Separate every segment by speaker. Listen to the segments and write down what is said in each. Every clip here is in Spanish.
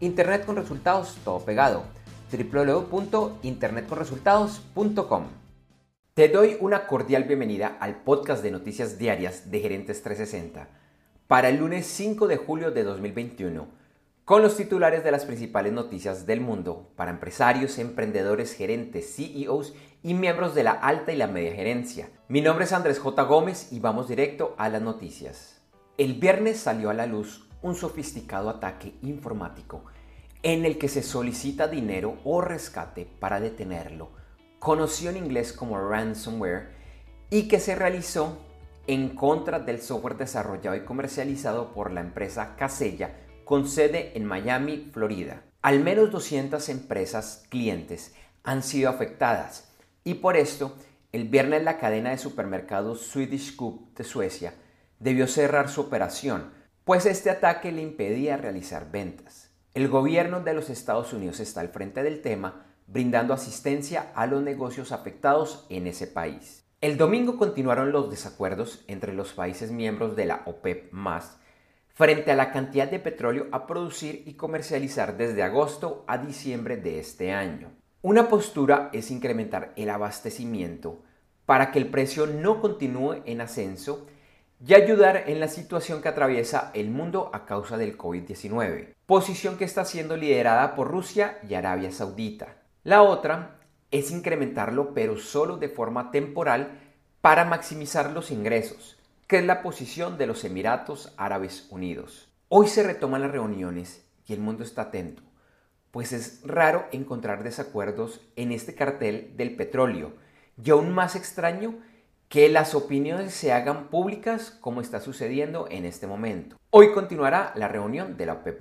Speaker 1: Internet con resultados, todo pegado. www.internetconresultados.com. Te doy una cordial bienvenida al podcast de noticias diarias de Gerentes 360 para el lunes 5 de julio de 2021, con los titulares de las principales noticias del mundo para empresarios, emprendedores, gerentes, CEOs y miembros de la alta y la media gerencia. Mi nombre es Andrés J. Gómez y vamos directo a las noticias. El viernes salió a la luz un sofisticado ataque informático en el que se solicita dinero o rescate para detenerlo, conocido en inglés como ransomware, y que se realizó en contra del software desarrollado y comercializado por la empresa Casella con sede en Miami, Florida. Al menos 200 empresas clientes han sido afectadas y por esto el viernes la cadena de supermercados Swedish Coop de Suecia debió cerrar su operación pues este ataque le impedía realizar ventas. El gobierno de los Estados Unidos está al frente del tema, brindando asistencia a los negocios afectados en ese país. El domingo continuaron los desacuerdos entre los países miembros de la OPEP frente a la cantidad de petróleo a producir y comercializar desde agosto a diciembre de este año. Una postura es incrementar el abastecimiento para que el precio no continúe en ascenso y ayudar en la situación que atraviesa el mundo a causa del COVID-19, posición que está siendo liderada por Rusia y Arabia Saudita. La otra es incrementarlo pero solo de forma temporal para maximizar los ingresos, que es la posición de los Emiratos Árabes Unidos. Hoy se retoman las reuniones y el mundo está atento, pues es raro encontrar desacuerdos en este cartel del petróleo y aún más extraño que las opiniones se hagan públicas como está sucediendo en este momento. Hoy continuará la reunión de la OPEP+.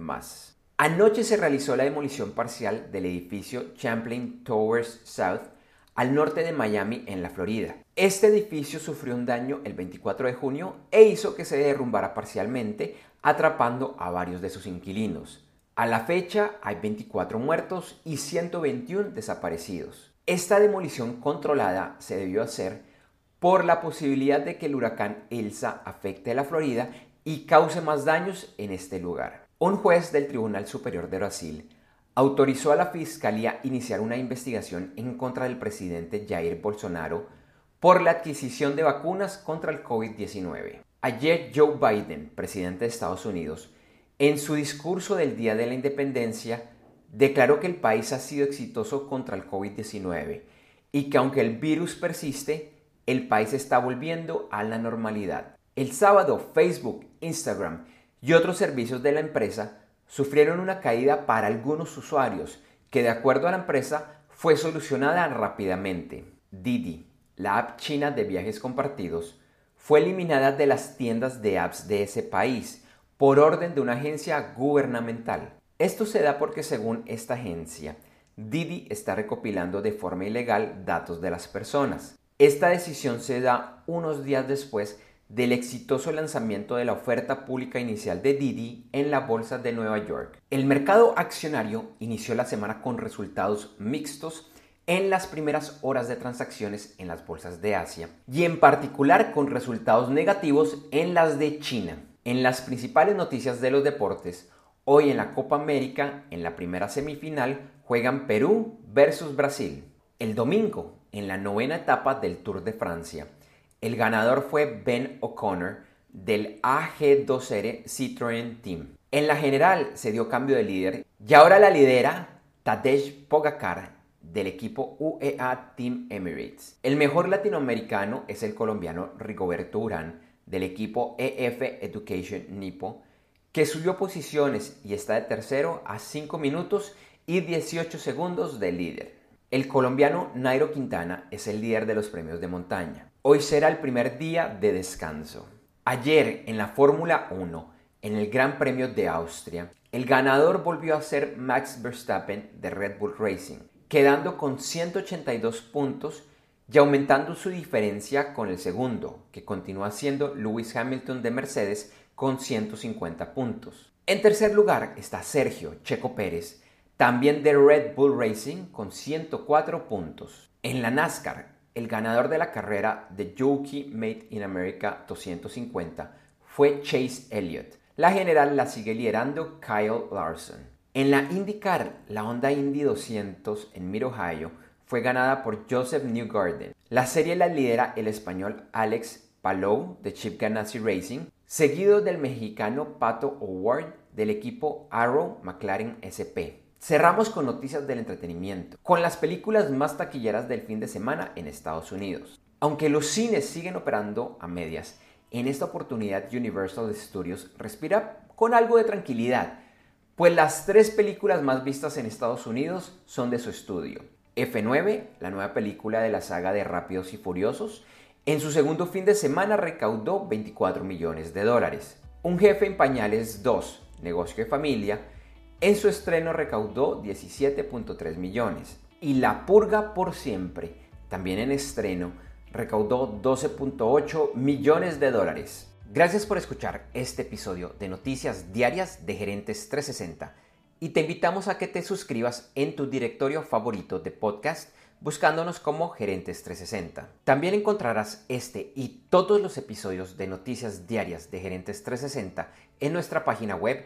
Speaker 1: Anoche se realizó la demolición parcial del edificio Champlain Towers South al norte de Miami en la Florida. Este edificio sufrió un daño el 24 de junio e hizo que se derrumbara parcialmente, atrapando a varios de sus inquilinos. A la fecha hay 24 muertos y 121 desaparecidos. Esta demolición controlada se debió hacer por la posibilidad de que el huracán Elsa afecte a la Florida y cause más daños en este lugar. Un juez del Tribunal Superior de Brasil autorizó a la Fiscalía iniciar una investigación en contra del presidente Jair Bolsonaro por la adquisición de vacunas contra el COVID-19. Ayer Joe Biden, presidente de Estados Unidos, en su discurso del Día de la Independencia, declaró que el país ha sido exitoso contra el COVID-19 y que aunque el virus persiste, el país está volviendo a la normalidad. El sábado, Facebook, Instagram y otros servicios de la empresa sufrieron una caída para algunos usuarios que de acuerdo a la empresa fue solucionada rápidamente. Didi, la app china de viajes compartidos, fue eliminada de las tiendas de apps de ese país por orden de una agencia gubernamental. Esto se da porque según esta agencia, Didi está recopilando de forma ilegal datos de las personas. Esta decisión se da unos días después del exitoso lanzamiento de la oferta pública inicial de Didi en la Bolsa de Nueva York. El mercado accionario inició la semana con resultados mixtos en las primeras horas de transacciones en las bolsas de Asia y en particular con resultados negativos en las de China. En las principales noticias de los deportes, hoy en la Copa América, en la primera semifinal, juegan Perú versus Brasil. El domingo, en la novena etapa del Tour de Francia. El ganador fue Ben O'Connor del AG2R Citroën Team. En la general se dio cambio de líder y ahora la lidera Tadej Pogacar del equipo UEA Team Emirates. El mejor latinoamericano es el colombiano Rigoberto Urán del equipo EF Education Nipo, que subió posiciones y está de tercero a 5 minutos y 18 segundos del líder. El colombiano Nairo Quintana es el líder de los premios de montaña. Hoy será el primer día de descanso. Ayer en la Fórmula 1, en el Gran Premio de Austria, El ganador volvió a ser Max Verstappen de Red Bull Racing, quedando con 182 puntos y aumentando su diferencia con el segundo, que continúa siendo Lewis Hamilton de Mercedes con 150 puntos. En tercer lugar está Sergio Checo Pérez, también de Red Bull Racing con 104 puntos. En la NASCAR, el ganador de la carrera de Jockey Made in America 250 fue Chase Elliott. La general la sigue liderando Kyle Larson. En la IndyCar, la Honda Indy 200 en Mid Ohio fue ganada por Joseph Newgarden. La serie la lidera el español Alex Palou de Chip Ganassi Racing, seguido del mexicano Pato O'Ward del equipo Arrow McLaren SP. Cerramos con noticias del entretenimiento, con las películas más taquilleras del fin de semana en Estados Unidos. Aunque los cines siguen operando a medias, en esta oportunidad Universal Studios respira con algo de tranquilidad, pues las tres películas más vistas en Estados Unidos son de su estudio. F9, la nueva película de la saga de Rápidos y Furiosos, en su segundo fin de semana recaudó 24 millones de dólares. Un jefe en pañales 2, negocio de familia, en su estreno recaudó 17.3 millones. Y La Purga por Siempre, también en estreno, recaudó 12.8 millones de dólares. Gracias por escuchar este episodio de Noticias Diarias de Gerentes 360 y te invitamos a que te suscribas en tu directorio favorito de podcast buscándonos como Gerentes 360. También encontrarás este y todos los episodios de Noticias Diarias de Gerentes 360 en nuestra página web